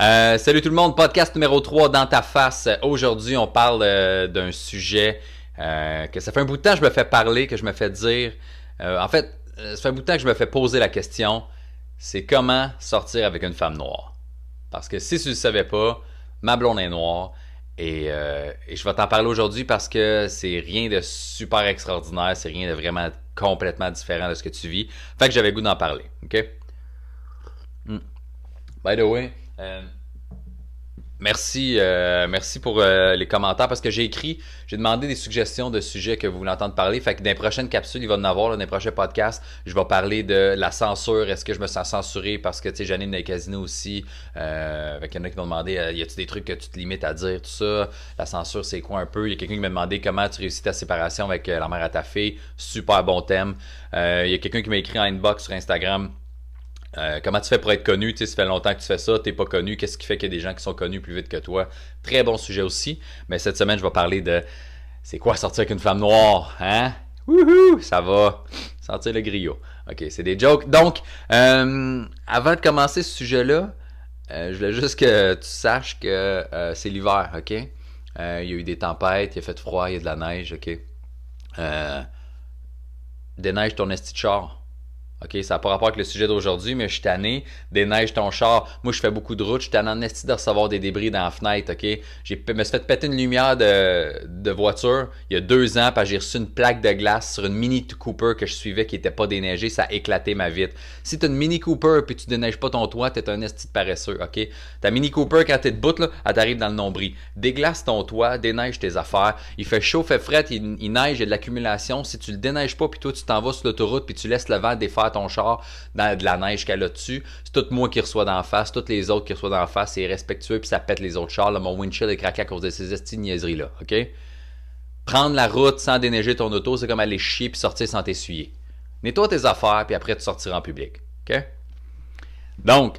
Euh, salut tout le monde, podcast numéro 3 dans ta face. Aujourd'hui, on parle euh, d'un sujet euh, que ça fait un bout de temps que je me fais parler, que je me fais dire. en fait, ça fait un bout de temps que je me fais poser la question c'est comment sortir avec une femme noire? Parce que si tu ne le savais pas, ma blonde est noire. Et, et je vais t'en parler aujourd'hui parce que c'est rien de super extraordinaire, c'est rien de vraiment complètement différent de ce que tu vis. Fait que j'avais goût d'en parler. OK? By the way, euh, merci, euh, merci pour euh, les commentaires parce que j'ai écrit, j'ai demandé des suggestions de sujets que vous voulez entendre parler. Fait que dans les prochaines capsules, il va en avoir, dans les prochains podcasts, je vais parler de la censure. Est-ce que je me sens censuré parce que tu sais, Janine dans les casinos aussi? Euh, il y en a qui m'ont demandé, y a-tu des trucs que tu te limites à dire, tout ça? La censure, c'est quoi un peu? Il y a quelqu'un qui m'a demandé comment tu réussis ta séparation avec la mère à ta fille. Super bon thème. Il y a quelqu'un qui m'a écrit en inbox sur Instagram. Euh, comment tu fais pour être connu? Tu sais, ça fait longtemps que tu fais ça, tu n'es pas connu. Qu'est-ce qui fait qu'il y a des gens qui sont connus plus vite que toi? Très bon sujet aussi. Mais cette semaine, je vais parler de c'est quoi sortir avec une femme noire? Hein? Wouhou! Ça va sentir le griot. Ok, c'est des jokes. Donc, euh, avant de commencer ce sujet-là, euh, je voulais juste que tu saches que c'est l'hiver, ok? il y a eu des tempêtes, il a fait froid, il y a de la neige, ok? des neiges ton esti de char. OK, ça n'a pas rapport avec le sujet d'aujourd'hui, mais je suis tanné, déneige ton char. Moi, je fais beaucoup de route, je suis tanné en de recevoir des débris dans la fenêtre, OK? J'ai me suis fait péter une lumière de, voiture il y a deux ans, parce que j'ai reçu une plaque de glace sur une Mini Cooper que je suivais qui n'était pas déneigée, ça a éclaté ma vitre. Si tu une Mini Cooper et tu déneiges pas ton toit, tu es un esti de paresseux, OK? Ta Mini Cooper, quand tu es debout, là, elle t'arrive dans le nombril. Déglace ton toit, déneige tes affaires. Il fait chaud, fait fret, il, neige, il y a de l'accumulation. Si tu le déneiges pas, puis toi, tu t'en vas sur l'autoroute, puis tu laisses le vent défaire ton char dans de la neige qu'elle a dessus. C'est tout moi qui reçois d'en face, toutes les autres qui reçoivent d'en face, c'est respectueux puis ça pète les autres chars. mon windshield est craqué à cause de ces esti niaiseries-là, OK? Prendre la route sans déneiger ton auto, c'est comme aller chier puis sortir sans t'essuyer. Nettoie tes affaires puis après tu sortiras en public, OK? Donc,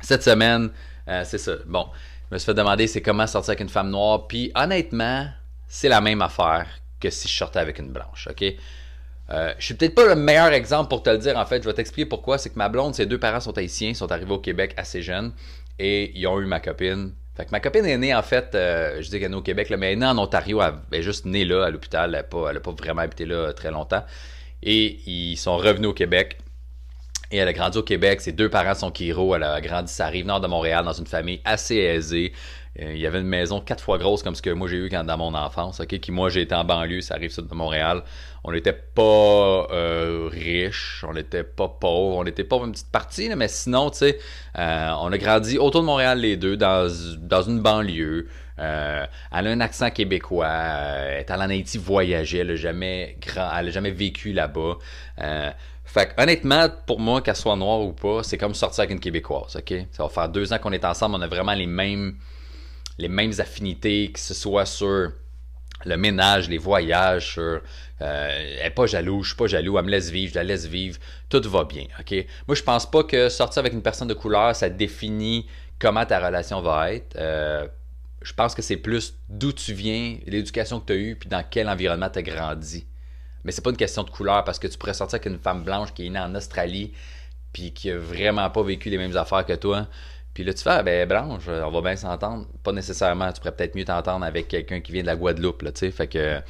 cette semaine, euh, c'est ça. Bon, je me suis fait demander c'est comment sortir avec une femme noire. Puis honnêtement, c'est la même affaire que si je sortais avec une blanche, OK? Euh, je suis peut-être pas le meilleur exemple pour te le dire, en fait. Je vais t'expliquer pourquoi. C'est que ma blonde, ses deux parents sont haïtiens, sont arrivés au Québec assez jeunes et ils ont eu ma copine. Fait ma copine est née, en fait, euh, je dis qu'elle est née au Québec, mais elle est née en Ontario. Elle est juste née là, à l'hôpital. Elle n'a pas, vraiment habité là très longtemps. Et ils sont revenus au Québec. Et elle a grandi au Québec. Ses deux parents sont Kiro. Elle a grandi sa rive nord de Montréal dans une famille assez aisée. Euh, il y avait une maison quatre fois grosse comme ce que moi j'ai eu quand dans mon enfance, ok, qui moi j'ai été en banlieue, ça arrive sud de Montréal. On n'était pas euh, riches, on n'était pas pauvres, on n'était pas une petite partie, mais sinon, tu sais, euh, on a grandi autour de Montréal les deux, dans, dans une banlieue. elle a un accent québécois, elle est allée en Haïti voyager, elle n'a jamais, grand, jamais vécu là-bas. Fait honnêtement, pour moi, qu'elle soit noire ou pas, c'est comme sortir avec une Québécoise, ok? Ça va faire deux ans qu'on est ensemble, on a vraiment les mêmes les mêmes affinités, que ce soit sur le ménage, les voyages, sur euh, elle n'est pas jaloux, je suis pas jaloux, elle me laisse vivre, je la laisse vivre, tout va bien. ok? Moi, je pense pas que sortir avec une personne de couleur, ça définit comment ta relation va être. Euh, je pense que c'est plus d'où tu viens, l'éducation que tu as eue, puis dans quel environnement tu as grandi. Mais c'est pas une question de couleur, parce que tu pourrais sortir avec une femme blanche qui est née en Australie, puis qui a vraiment pas vécu les mêmes affaires que toi. Puis là, tu fais, ah, ben, Blanche, on va bien s'entendre. Pas nécessairement, tu pourrais peut-être mieux t'entendre avec quelqu'un qui vient de la Guadeloupe, là, tu sais. Fait que,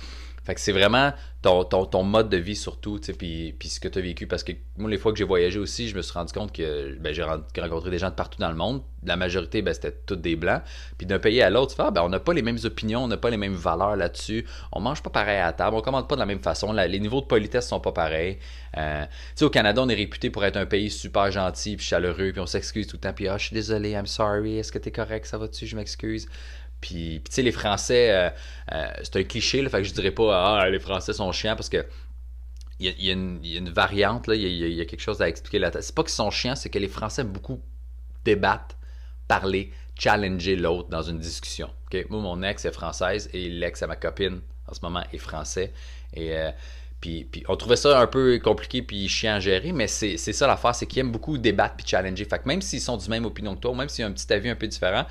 fait que c'est vraiment ton, ton, mode de vie surtout, tu sais, puis, ce que tu as vécu. Parce que moi, les fois que j'ai voyagé aussi, je me suis rendu compte que ben, j'ai rencontré des gens de partout dans le monde. La majorité, ben, c'était tous des blancs. Puis d'un pays à l'autre, tu fais, ah, ben, on n'a pas les mêmes opinions, on n'a pas les mêmes valeurs là-dessus. On mange pas pareil à table, on commande pas de la même façon. les niveaux de politesse sont pas pareils. Euh, tu sais, au Canada, on est réputé pour être un pays super gentil puis chaleureux, puis on s'excuse tout le temps. Puis, ah, je suis désolé, I'm sorry, est-ce que t'es correct, ça va-tu, je m'excuse. Puis, tu sais, les Français, euh, euh, c'est un cliché, là, fait que je dirais pas, ah, les Français sont chiants parce que il y, a, une, variante, il y, a, quelque chose à expliquer là. C'est pas qu'ils sont chiants, c'est que les Français aiment beaucoup débattre, parler, challenger l'autre dans une discussion. Moi, mon ex est française et l'ex à ma copine en ce moment est français. Et euh, puis, on trouvait ça un peu compliqué puis chiant à gérer, mais c'est ça l'affaire, c'est qu'ils aiment beaucoup débattre puis challenger. Fait que même s'ils sont du même opinion que toi, même s'ils ont un petit avis un peu différent,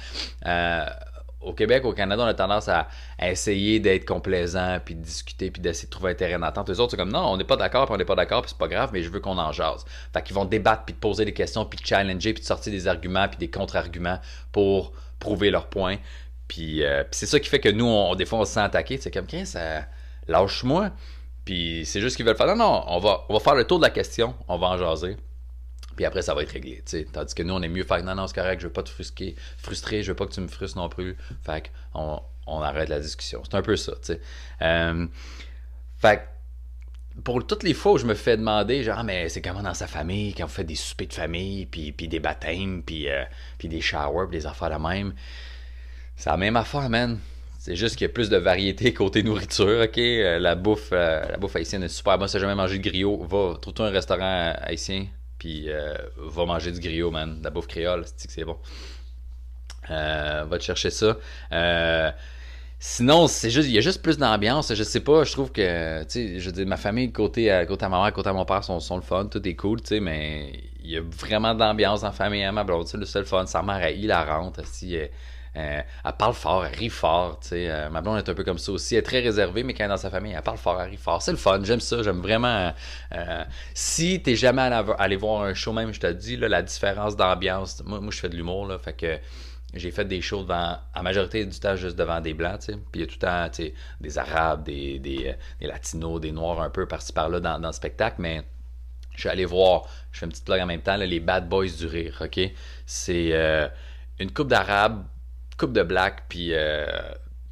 au Québec, au Canada, on a tendance à, essayer d'être complaisant, puis de discuter, puis d'essayer de trouver un terrain d'entente. Les autres, c'est comme non, on n'est pas d'accord, puis on n'est pas d'accord, puis c'est pas grave, mais je veux qu'on en jase. Fait qu'ils vont débattre, puis te poser des questions, puis te challenger, puis te sortir des arguments, puis des contre-arguments pour prouver leur point. Puis, euh, puis c'est ça qui fait que nous, on, des fois, on se sent attaqué. C'est comme, ça lâche-moi. Puis c'est juste qu'ils veulent faire, non, non, on va, on va faire le tour de la question, on va en jaser. Puis après, ça va être réglé. Tandis que nous, on est mieux faire non, non, c'est correct, je veux pas te frustrer, frustrer, je veux pas que tu me frustres non plus. Fait qu'on on arrête la discussion. C'est un peu ça. sais. Euh, fait pour toutes les fois où je me fais demander, genre, ah, mais c'est comment dans sa famille, quand vous faites des soupers de famille, puis, puis des baptêmes, puis, euh, puis des showers, puis des affaires la même, c'est la même affaire, man. C'est juste qu'il y a plus de variété côté nourriture, ok? Euh, la bouffe, la bouffe haïtienne est super bonne. Si jamais mangé de griot, va, trouve-toi un restaurant haïtien, puis euh, va manger du griot, man. De la bouffe créole, c'est que c'est bon? Euh, va te chercher ça. Euh, sinon, c'est juste, il y a juste plus d'ambiance. Je sais pas, je trouve que, tu sais, je veux ma famille, côté, côté à ma mère, côté à mon père, sont, le fun, tout est cool, tu sais, mais il y a vraiment d'ambiance la famille à ma blonde, c'est le seul fun. Sa mère, la rentre, si, elle parle fort, elle rit fort. Euh, ma blonde est un peu comme ça aussi. Elle est très réservée, mais quand elle est dans sa famille, elle parle fort, elle rit fort. C'est le fun, j'aime ça, j'aime vraiment. Euh, si t'es jamais allé, voir un show, même, je te dis, la différence d'ambiance. Moi, je fais de l'humour, là, fait que j'ai fait des shows devant, à majorité du temps, juste devant des blancs, Puis il y a tout le temps, sais, des arabes, des, latinos, des noirs un peu par-ci par-là dans, dans le spectacle, mais je suis allé voir, je fais une petite blague en même temps, les Bad Boys du Rire, OK? C'est une coupe d'arabes coupe de black, puis euh,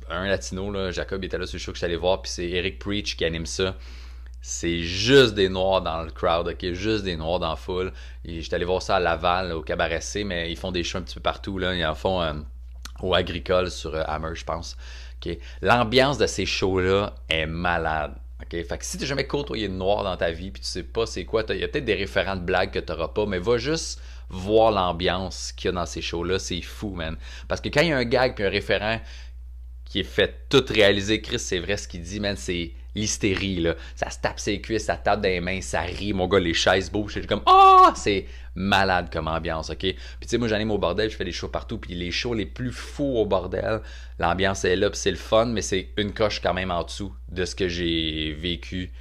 un latino, là, Jacob était là sur le show que je suis allé voir, puis c'est Eric Preach qui anime ça. C'est juste des noirs dans le crowd, ok? Juste des noirs dans la foule. J'étais allé voir ça à Laval, au Cabaret C, mais ils font des shows un petit peu partout, là. Ils en font euh, au Agricole sur euh, Hammer, je pense. L'ambiance de ces shows-là est malade. ok? Fait que si tu jamais côtoyé de noir dans ta vie, puis tu sais pas c'est quoi, il y a peut-être des référents de blagues que tu n'auras pas, mais va juste voir l'ambiance qu'il y a dans ces shows-là, c'est fou, man. Parce que quand il y a un gag puis un référent qui est fait tout réaliser, Chris, c'est vrai ce qu'il dit, man, c'est l'hystérie, là. Ça se tape ses cuisses, ça tape des mains, ça rit, mon gars, les chaises bougent, c'est comme, oh, c'est malade comme ambiance, ok? Puis tu sais, moi, j'anime au bordel, je fais des shows partout, puis les shows les plus fous au bordel, l'ambiance est là, puis c'est le fun, mais c'est une coche quand même en dessous de ce que j'ai vécu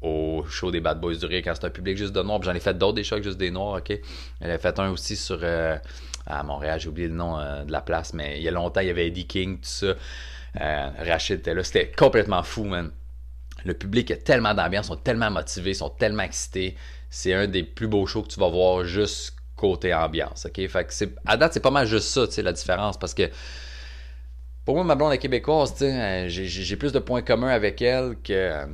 au show des Bad Boys du Rire quand c'était un public juste de noirs. J'en ai fait d'autres des shows juste des noirs, ok? J'en ai fait un aussi sur euh, à Montréal, j'ai oublié le nom euh, de la place, mais il y a longtemps, il y avait Eddie King, tout ça. Euh, Rachid était là. C'était complètement fou, man. Le public a tellement d'ambiance, sont tellement motivés, sont tellement excités. C'est un des plus beaux shows que tu vas voir juste côté ambiance, ok? Fait que à date, c'est pas mal juste ça, tu sais, la différence, parce que pour moi, ma blonde est québécoise, j'ai plus de points communs avec elle que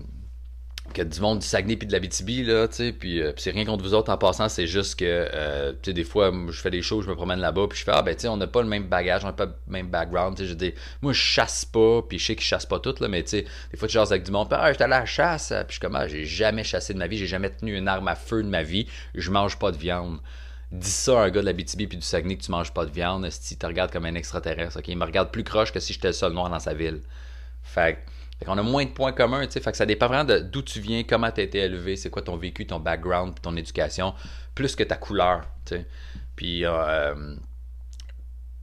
que du monde du Saguenay puis de la BTB là, tu sais, puis, euh, c'est rien contre vous autres en passant, c'est juste que, euh, tu sais, des fois, je fais des choses, je me promène là-bas, puis je fais, ah ben, tu sais, on n'a pas le même bagage, on n'a pas le même background, tu sais, je moi, je chasse pas, puis je sais qu'ils chassent pas toutes, là, mais tu sais, des fois, tu jases avec du monde, puis ah, j'étais à la chasse, puis je suis comme, ah, j'ai jamais chassé de ma vie, j'ai jamais tenu une arme à feu de ma vie, je mange pas de viande. Dis ça à un gars de la BTB puis du Saguenay que tu manges pas de viande, si te regarde comme un extraterrestre, ok, il me regarde plus croche que si j'étais le seul noir dans sa ville. Fait fait qu'on a moins de points communs, tu sais. Fait que ça dépend vraiment d'où tu viens, comment tu as été élevé, c'est quoi ton vécu, ton background, ton éducation, plus que ta couleur, tu sais. Puis, euh,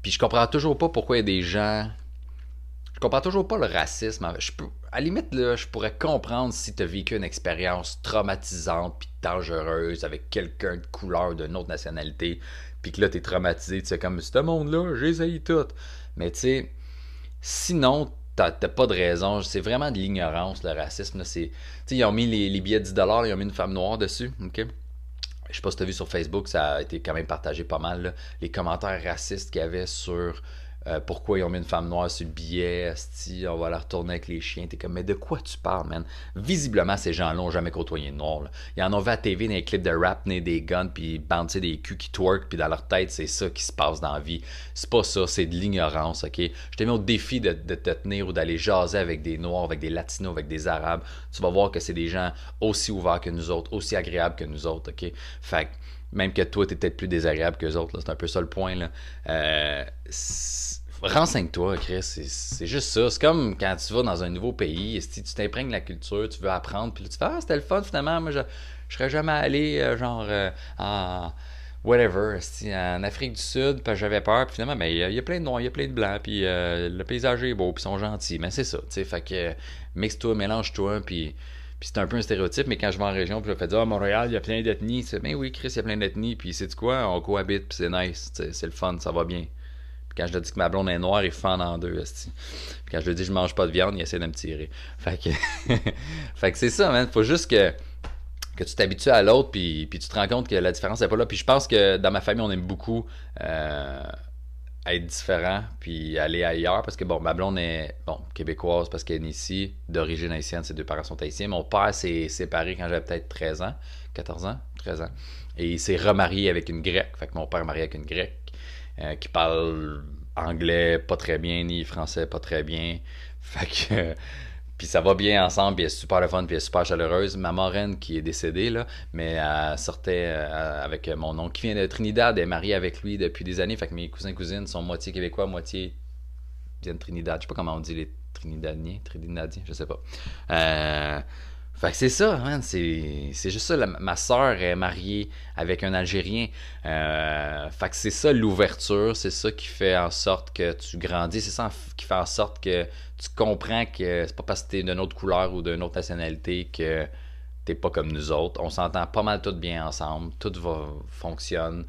puis je comprends toujours pas pourquoi il y a des gens. Je comprends toujours pas le racisme. Je peux, à la limite, là, je pourrais comprendre si tu as vécu une expérience traumatisante puis dangereuse avec quelqu'un de couleur d'une autre nationalité, puis que là, tu es traumatisé, tu sais, comme ce monde-là, j'ai tout. Mais tu sais, sinon, t'as pas de raison. C'est vraiment de l'ignorance, le racisme. C'est, ils ont mis les, billets de 10$, ils ont mis une femme noire dessus. ok? Je sais pas si tu as vu sur Facebook, ça a été quand même partagé pas mal. Les commentaires racistes qu'il y avait sur euh, pourquoi ils ont mis une femme noire sur le billet, on va la retourner avec les chiens. T'es comme, mais de quoi tu parles, man? Visiblement, ces gens-là n'ont jamais côtoyé de noir. Ils en ont vu à TV dans les clips de rap, des guns, puis bandent des culs qui twerk, puis dans leur tête, c'est ça qui se passe dans la vie. C'est pas ça, c'est de l'ignorance, ok? Je t'ai mis au défi de, te tenir ou d'aller jaser avec des noirs, avec des latinos, avec des arabes. Tu vas voir que c'est des gens aussi ouverts que nous autres, aussi agréables que nous autres, ok? Fait même que toi, t'es peut-être plus désagréable que les autres, c'est un peu ça le point, là. Euh, Renseigne-toi, Chris. C'est juste ça. C'est comme quand tu vas dans un nouveau pays, si tu t'imprègnes la culture, tu veux apprendre, puis tu fais Ah, c'était le fun finalement. Moi, je, je serais jamais allé, euh, genre, euh, whatever, en Afrique du Sud, j'avais peur, puis finalement, mais il y, a plein de noirs, il y a plein de blancs, puis le paysage est beau, puis ils sont gentils, mais c'est ça, tu sais, fait que mixe-toi, mélange-toi, puis, puis c'est un peu un stéréotype, mais quand je vais en région, puis je fais dire, ah, Montréal, il y a plein d'ethnies, mais oui, Chris, il y a plein d'ethnies, puis c'est quoi, on cohabite, puis c'est nice, c'est le fun, ça va bien. Puis quand je te dis que ma blonde est noire, il fend en deux, Puis quand je lui dis que je mange pas de viande, il essaie de me tirer. Fait que, fait que c'est ça, man, faut juste que que tu t'habitues à l'autre, puis, puis tu te rends compte que la différence n'est pas là. Puis je pense que dans ma famille, on aime beaucoup euh, être différent, puis aller ailleurs, parce que bon, ma blonde est bon, québécoise parce qu'elle est ici, d'origine haïtienne, ses deux parents sont haïtiens. Mon père s'est séparé quand j'avais peut-être 13 ans, 14 ans, 13 ans. Et il s'est remarié avec une grecque. Fait que mon père est marié avec une grecque euh, qui parle anglais pas très bien, ni français pas très bien. Fait que puis ça va bien ensemble, puis elle est super le fun, puis elle est super chaleureuse. Ma marraine qui est décédée, là, mais elle sortait euh, avec mon oncle qui vient de Trinidad, elle est mariée avec lui depuis des années. Fait que mes cousins cousines sont moitié québécois, moitié viennent de Trinidad. Je sais pas comment on dit les Trinidadiens, Trinidadiens, je sais pas. Euh, fait que c'est ça, c'est, juste ça. ma soeur est mariée avec un Algérien. Euh, fait que c'est ça l'ouverture, c'est ça qui fait en sorte que tu grandis, c'est ça qui fait en sorte que tu comprends que c'est pas parce que t'es d'une autre couleur ou d'une autre nationalité que t'es pas comme nous autres. On s'entend pas mal tout bien ensemble, tout va fonctionne,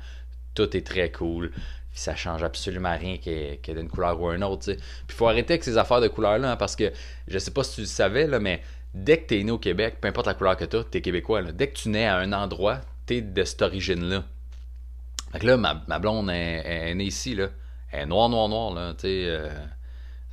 tout est très cool. Puis ça change absolument rien qu'il y ait d'une couleur ou une autre. Puis il faut arrêter avec ces affaires de couleurs-là, hein, parce que je sais pas si tu le savais, là, mais dès que tu es né au Québec, peu importe la couleur que tu as, tu es québécois. Dès que tu nais à un endroit, tu es de cette origine-là. Fait que là, ma, blonde est, née ici, là. Elle est noire, noire, noire, là. Euh,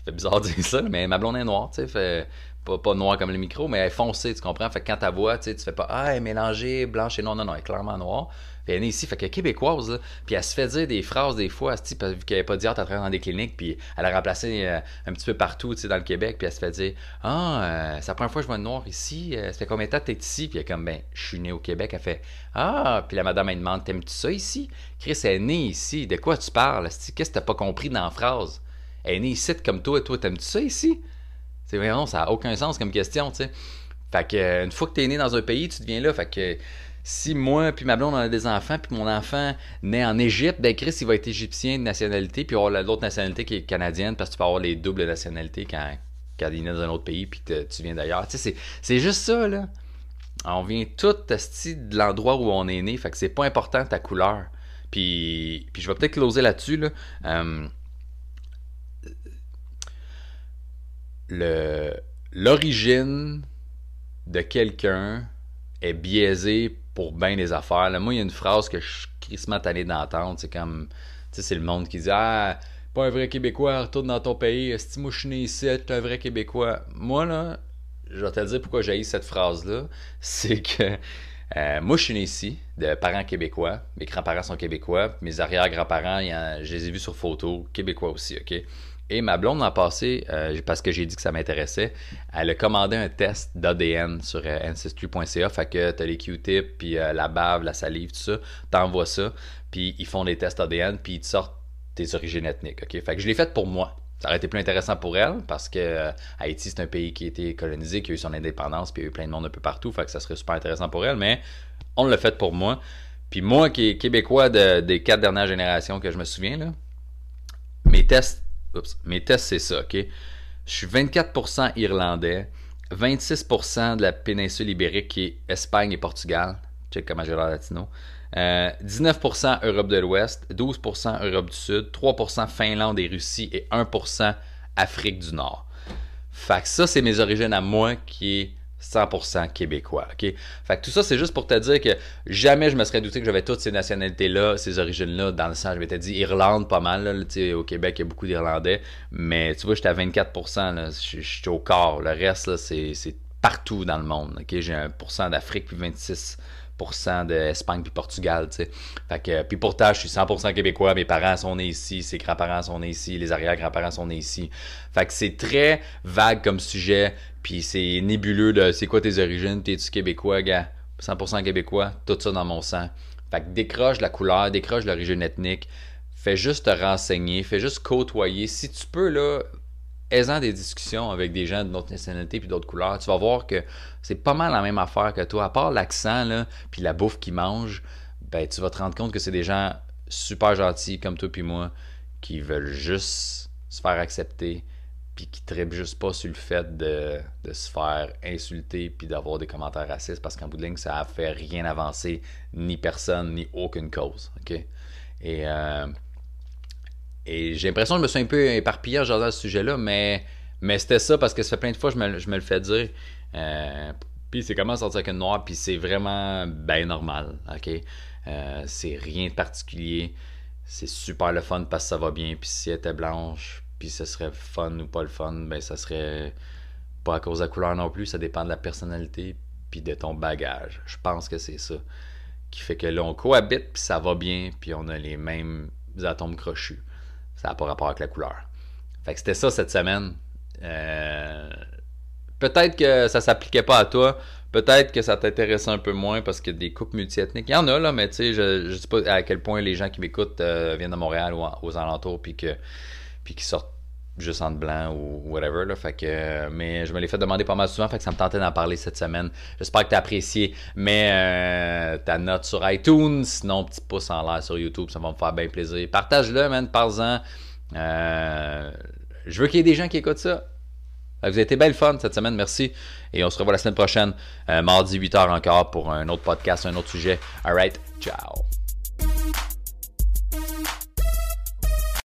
fait bizarre de dire ça, mais ma blonde est noire, tu sais. Pas, pas noire comme le micro, mais elle est foncée, tu comprends? Fait que quand ta voix, tu sais, tu fais pas, ah, elle est mélangée, blanche et noire. Non, non, elle est clairement noire elle est née ici, fait qu'elle est québécoise, puis elle se fait dire des phrases des fois, vu qu'elle n'avait pas dit à travailler dans des cliniques, puis elle a remplacé euh, un petit peu partout, tu sais, dans le Québec, puis elle se fait dire Ah, euh, c'est la première fois que je vois une noire ici, euh, ça fait combien de temps que t'es ici? Puis elle comme Ben, je suis né au Québec, elle fait Ah, puis la madame, elle demande T'aimes-tu ça ici? Chris, elle est née ici, de quoi tu parles? Qu'est-ce que t'as pas compris dans la phrase? Elle est née ici comme toi, et toi, t'aimes-tu ça ici? C'est vraiment, ça n'a aucun sens comme question, tu sais. Fait que, une fois que t'es né dans un pays, tu deviens là, fait que si moi puis ma blonde on a des enfants puis mon enfant naît en Égypte, ben Chris il va être égyptien de nationalité puis avoir l'autre nationalité qui est canadienne parce que tu peux avoir les doubles nationalités quand, quand il naît dans un autre pays puis tu viens d'ailleurs. Tu sais, c'est juste ça là. On vient tout de l'endroit où on est né, fait que c'est pas important ta couleur. Puis, puis je vais peut-être closer là-dessus là. Euh, l'origine de quelqu'un est biaisée pour bien des affaires. Moi, il y a une phrase que je suis crissement tanné d'entendre. C'est comme, c'est le monde qui dit Ah, pas un vrai Québécois, retourne dans ton pays. Si moi je suis né ici, tu un vrai Québécois. Moi, là, je vais te dire pourquoi j'ai cette phrase-là. C'est que euh, moi, je suis né ici, de parents québécois. Mes grands-parents sont québécois. Mes arrière-grands-parents, je les ai vus sur photo, québécois aussi, OK? Et ma blonde a passé, euh, parce que j'ai dit que ça m'intéressait, elle a commandé un test d'ADN sur euh, ancestry.ca. Fait que t'as les Q-tips, puis euh, la bave, la salive, tout ça. T'envoies ça, puis ils font des tests ADN, puis ils te sortent tes origines ethniques. Fait que je l'ai fait pour moi. Ça aurait été plus intéressant pour elle, parce que Haïti, c'est un pays qui a été colonisé, qui a eu son indépendance, puis il y a eu plein de monde un peu partout. Fait que ça serait super intéressant pour elle, mais on l'a fait pour moi. Puis moi, qui est québécois des quatre dernières générations que je me souviens, là, mes tests Oups, mes tests, c'est ça, OK? Je suis 24% irlandais, 26% de la péninsule ibérique qui est Espagne et Portugal. Check comment j'ai l'air latino. 19% euh, Europe de l'Ouest, 12% Europe du Sud, 3% Finlande et Russie et 1% Afrique du Nord. Fait que ça, c'est mes origines à moi qui est 100% québécois. OK? Fait que tout ça, c'est juste pour te dire que jamais je me serais douté que j'avais toutes ces nationalités-là, ces origines-là, dans le sens, je m'étais dit Irlande pas mal. Au Québec, il y a beaucoup d'Irlandais. Mais tu vois, j'étais à 24%. Je suis au corps. Le reste, c'est partout dans le monde. J'ai 1% d'Afrique, puis 26 d'Espagne puis Portugal, tu sais. Fait que, puis pourtant, je suis 100% québécois, mes parents sont nés ici, ses grands-parents sont nés ici, les arrière-grands-parents sont nés ici. Fait que c'est très vague comme sujet, puis c'est nébuleux de c'est quoi tes origines, t'es-tu québécois, gars? 100% québécois, tout ça dans mon sang. Fait que décroche la couleur, décroche l'origine ethnique, fais juste te renseigner, fais juste côtoyer. Si tu peux, là, aisant des discussions avec des gens de notre nationalité puis d'autres couleurs, tu vas voir que c'est pas mal la même affaire que toi. À part l'accent, là, puis la bouffe qu'ils mangent, ben tu vas te rendre compte que c'est des gens super gentils comme toi puis moi qui veulent juste se faire accepter puis qui trippent juste pas sur le fait de, se faire insulter puis d'avoir des commentaires racistes parce qu'en bout de ligne, ça a fait rien avancer, ni personne, ni aucune cause. Et, euh, j'ai l'impression que je me suis un peu éparpillé en ce sujet-là, mais, mais c'était ça parce que ça fait plein de fois je me, je me le fais dire. Euh, puis c'est comment sortir avec une noire, puis c'est vraiment bien normal. OK? Euh, c'est rien de particulier. C'est super le fun parce que ça va bien. Puis si elle était blanche, puis ce serait fun ou pas le fun, ben ça serait pas à cause de la couleur non plus. Ça dépend de la personnalité puis de ton bagage. Je pense que c'est ça qui fait que là, on cohabite, puis ça va bien, puis on a les mêmes atomes crochus. Ça n'a pas rapport avec la couleur. Fait que c'était ça cette semaine. Euh, peut-être que ça s'appliquait pas à toi. Peut-être que ça t'intéressait un peu moins parce que des couples multiethniques, il y en a là, mais tu sais, je ne sais pas à quel point les gens qui m'écoutent euh, viennent de Montréal ou aux alentours puis puis qui sortent juste en blanc ou whatever. Là, fait mais je me l'ai fait demander pas mal souvent, fait que ça me tentait d'en parler cette semaine. J'espère que tu as apprécié. Mais euh, ta note sur iTunes, sinon petit pouce en l'air sur YouTube, ça va me faire bien plaisir. Partage-le, man, parle-en. Euh, je veux qu'il y ait des gens qui écoutent ça. Vous avez été belle fun cette semaine, merci. Et on se revoit la semaine prochaine, euh, mardi 8h encore pour un autre podcast, un autre sujet. Alright, ciao.